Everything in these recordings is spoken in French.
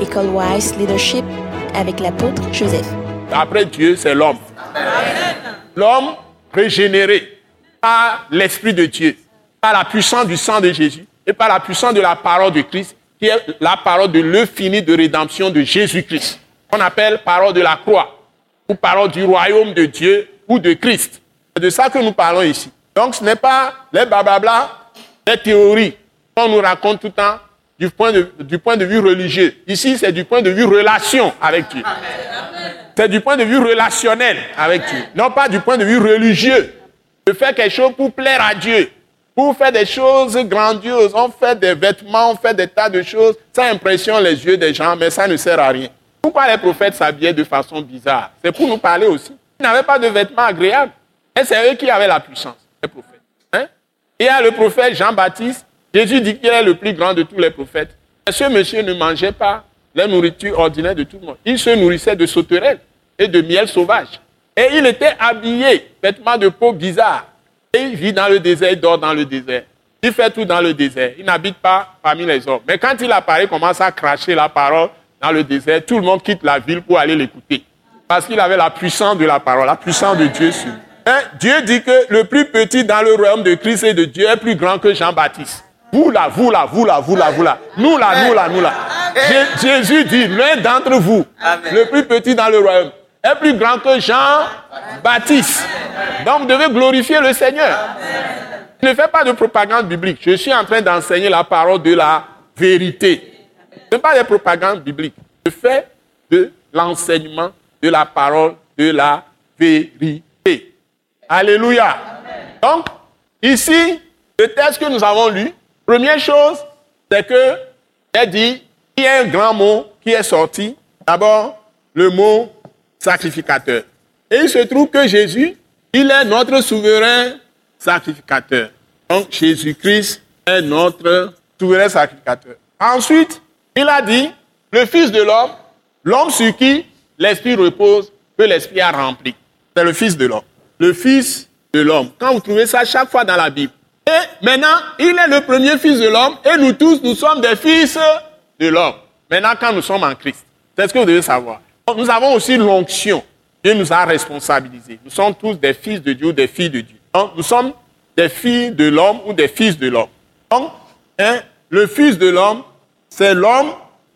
École Wise Leadership avec l'apôtre Joseph. Après Dieu, c'est l'homme. L'homme régénéré par l'Esprit de Dieu, par la puissance du sang de Jésus et par la puissance de la parole de Christ, qui est la parole de l'œuvre finie de rédemption de Jésus-Christ. On appelle parole de la croix, ou parole du royaume de Dieu ou de Christ. C'est de ça que nous parlons ici. Donc ce n'est pas les blablabla, les théories qu'on nous raconte tout le temps du point de, du point de vue religieux. Ici, c'est du point de vue relation avec Dieu. C'est du point de vue relationnel avec Dieu, non pas du point de vue religieux. De faire quelque chose pour plaire à Dieu, pour faire des choses grandioses. On fait des vêtements, on fait des tas de choses. Ça impressionne les yeux des gens, mais ça ne sert à rien. Pourquoi les prophètes s'habillaient de façon bizarre C'est pour nous parler aussi. Ils n'avaient pas de vêtements agréables. Et c'est eux qui avaient la puissance, les prophètes. Hein? Et il y a le prophète Jean-Baptiste. Jésus dit qu'il est le plus grand de tous les prophètes. Et ce monsieur ne mangeait pas la nourriture ordinaire de tout le monde. Il se nourrissait de sauterelles et de miel sauvage. Et il était habillé, vêtements de peau bizarre. Et il vit dans le désert, il dort dans le désert. Il fait tout dans le désert. Il n'habite pas parmi les hommes. Mais quand il apparaît, il commence à cracher la parole dans le désert. Tout le monde quitte la ville pour aller l'écouter. Parce qu'il avait la puissance de la parole, la puissance de Dieu sur? Dieu dit que le plus petit dans le royaume de Christ et de Dieu est plus grand que Jean-Baptiste. Vous là, vous là, vous là, vous là, vous là. Nous là, nous là, nous là. Jésus dit, l'un d'entre vous, le plus petit dans le royaume, est plus grand que Jean-Baptiste. Donc vous devez glorifier le Seigneur. Ne fais pas de propagande biblique. Je suis en train d'enseigner la parole de la vérité. Ce n'est pas des propagandes bibliques. Je fais de l'enseignement de la parole de la vérité. Alléluia. Donc, ici, le texte que nous avons lu, première chose, c'est que il dit, il y a un grand mot qui est sorti. D'abord, le mot sacrificateur. Et il se trouve que Jésus, il est notre souverain sacrificateur. Donc, Jésus-Christ est notre souverain sacrificateur. Ensuite, il a dit, le Fils de l'homme, l'homme sur qui l'Esprit repose, que l'Esprit a rempli. C'est le Fils de l'homme le Fils de l'homme. Quand vous trouvez ça chaque fois dans la Bible. Et maintenant, il est le premier Fils de l'homme et nous tous, nous sommes des fils de l'homme. Maintenant, quand nous sommes en Christ, c'est ce que vous devez savoir. Nous avons aussi l'onction. Dieu nous a responsabilisés. Nous sommes tous des fils de Dieu des filles de Dieu. Nous sommes des filles de l'homme ou des fils de l'homme. Donc, hein, le Fils de l'homme, c'est l'homme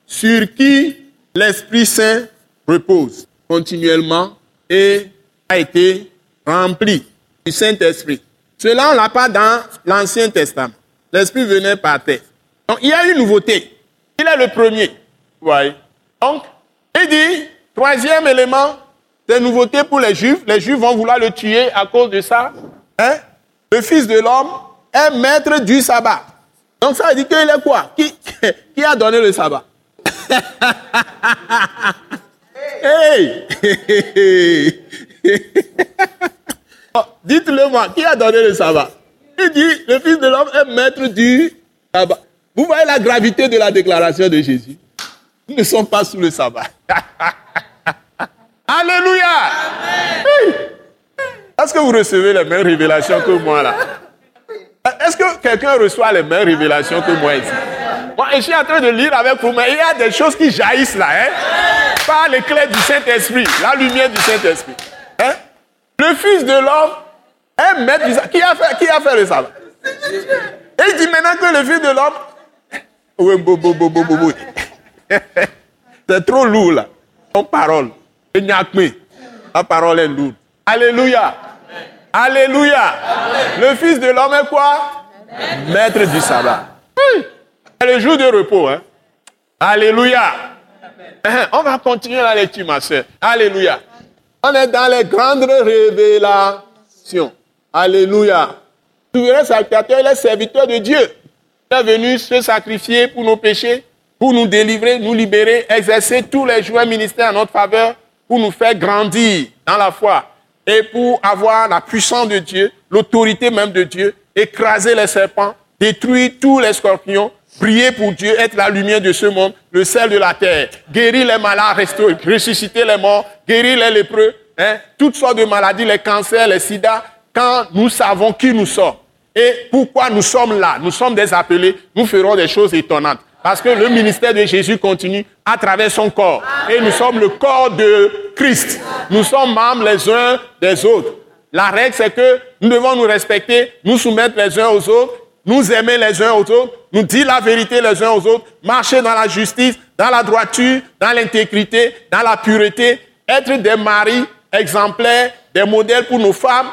sur qui l'Esprit Saint repose continuellement et a été rempli du Saint-Esprit. Cela, on l'a pas dans l'Ancien Testament. L'Esprit venait par terre. Donc, il y a une nouveauté. Il est le premier. voyez. Donc, il dit, troisième élément, c'est nouveauté pour les Juifs. Les Juifs vont vouloir le tuer à cause de ça. Hein? Le Fils de l'homme est maître du sabbat. Donc, ça veut dire qu'il est quoi? Qui, qui a donné le sabbat? Hey! Oh, qui a donné le sabbat? Il dit, le Fils de l'homme est maître du sabbat. Vous voyez la gravité de la déclaration de Jésus Nous ne sommes pas sous le sabbat. Alléluia Est-ce que vous recevez les mêmes révélations que moi là? Est-ce que quelqu'un reçoit les mêmes révélations que moi ici? Moi, je suis en train de lire avec vous, mais il y a des choses qui jaillissent là. Hein? Par l'éclair du Saint-Esprit, la lumière du Saint-Esprit. Hein? Le Fils de l'homme est maître. Qui a fait, qui a fait le sabbat Et il dit maintenant que le Fils de l'homme. Oui, C'est trop lourd là. Ton parole. La parole est lourde. Alléluia. Alléluia. Le Fils de l'homme est quoi? Maître du sabbat. C'est le jour de repos. Hein? Alléluia. On va continuer la lecture, ma soeur. Alléluia. On est dans les grandes révélations. Alléluia. Souverain sacrificateur, il est serviteur de Dieu. Il est venu se sacrifier pour nos péchés, pour nous délivrer, nous libérer, exercer tous les jours un ministère en notre faveur, pour nous faire grandir dans la foi et pour avoir la puissance de Dieu, l'autorité même de Dieu, écraser les serpents, détruire tous les scorpions, prier pour Dieu, être la lumière de ce monde, le sel de la terre, guérir les malades, ressusciter les morts, guérir les lépreux, hein, toutes sortes de maladies, les cancers, les sida, quand nous savons qui nous sommes et pourquoi nous sommes là, nous sommes des appelés, nous ferons des choses étonnantes. Parce que le ministère de Jésus continue à travers son corps. Et nous sommes le corps de Christ. Nous sommes membres les uns des autres. La règle, c'est que nous devons nous respecter, nous soumettre les uns aux autres, nous aimer les uns aux autres, nous dire la vérité les uns aux autres, marcher dans la justice, dans la droiture, dans l'intégrité, dans la pureté, être des maris exemplaires, des modèles pour nos femmes,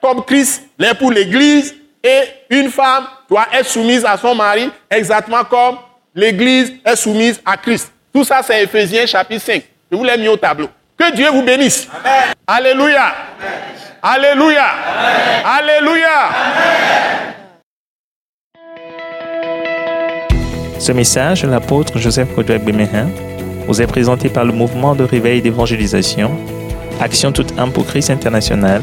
comme Christ l'est pour l'Église, et une femme doit être soumise à son mari exactement comme l'Église est soumise à Christ. Tout ça, c'est Ephésiens chapitre 5. Je vous l'ai mis au tableau. Que Dieu vous bénisse. Alléluia. Alléluia. Alléluia. Ce message de l'apôtre Joseph Kodouak Bemehin vous est présenté par le mouvement de réveil d'évangélisation, Action toute âme pour Christ international,